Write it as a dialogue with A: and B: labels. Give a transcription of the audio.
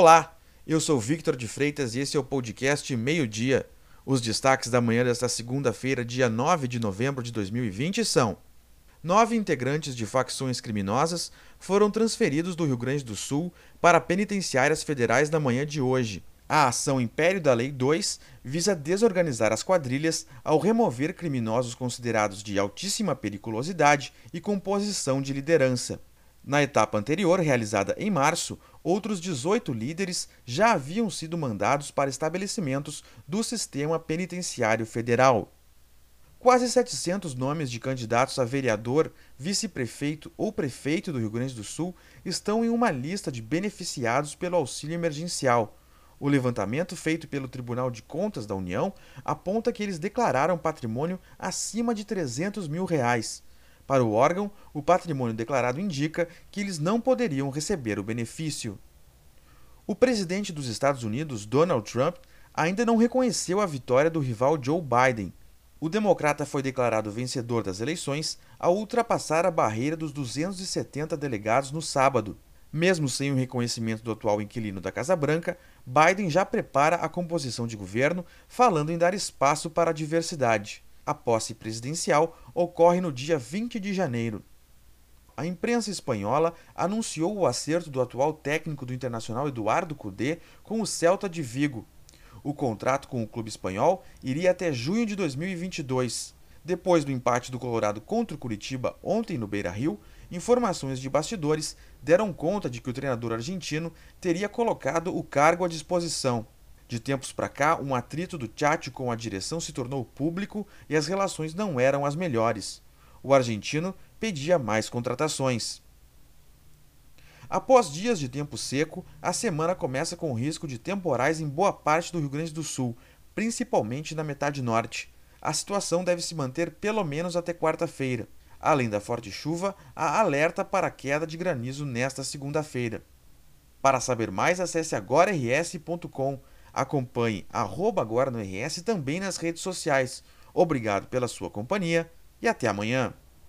A: Olá, eu sou Victor de Freitas e esse é o podcast Meio Dia. Os destaques da manhã desta segunda-feira, dia 9 de novembro de 2020 são: Nove integrantes de facções criminosas foram transferidos do Rio Grande do Sul para penitenciárias federais na manhã de hoje. A ação Império da Lei 2 visa desorganizar as quadrilhas ao remover criminosos considerados de altíssima periculosidade e composição de liderança. Na etapa anterior, realizada em março, outros 18 líderes já haviam sido mandados para estabelecimentos do sistema penitenciário federal. Quase 700 nomes de candidatos a vereador, vice-prefeito ou prefeito do Rio Grande do Sul estão em uma lista de beneficiados pelo auxílio emergencial. O levantamento feito pelo Tribunal de Contas da União aponta que eles declararam patrimônio acima de 300 mil reais. Para o órgão, o patrimônio declarado indica que eles não poderiam receber o benefício. O presidente dos Estados Unidos, Donald Trump, ainda não reconheceu a vitória do rival Joe Biden. O democrata foi declarado vencedor das eleições ao ultrapassar a barreira dos 270 delegados no sábado. Mesmo sem o reconhecimento do atual inquilino da Casa Branca, Biden já prepara a composição de governo, falando em dar espaço para a diversidade. A posse presidencial ocorre no dia 20 de janeiro. A imprensa espanhola anunciou o acerto do atual técnico do Internacional Eduardo Cudê com o Celta de Vigo. O contrato com o clube espanhol iria até junho de 2022. Depois do empate do Colorado contra o Curitiba ontem no Beira-Rio, informações de bastidores deram conta de que o treinador argentino teria colocado o cargo à disposição. De tempos para cá, um atrito do Tchatcho com a direção se tornou público e as relações não eram as melhores. O argentino pedia mais contratações. Após dias de tempo seco, a semana começa com risco de temporais em boa parte do Rio Grande do Sul, principalmente na metade norte. A situação deve se manter pelo menos até quarta-feira. Além da forte chuva, há alerta para queda de granizo nesta segunda-feira. Para saber mais, acesse agora.rs.com. Acompanhe arroba agora no RS também nas redes sociais. Obrigado pela sua companhia e até amanhã.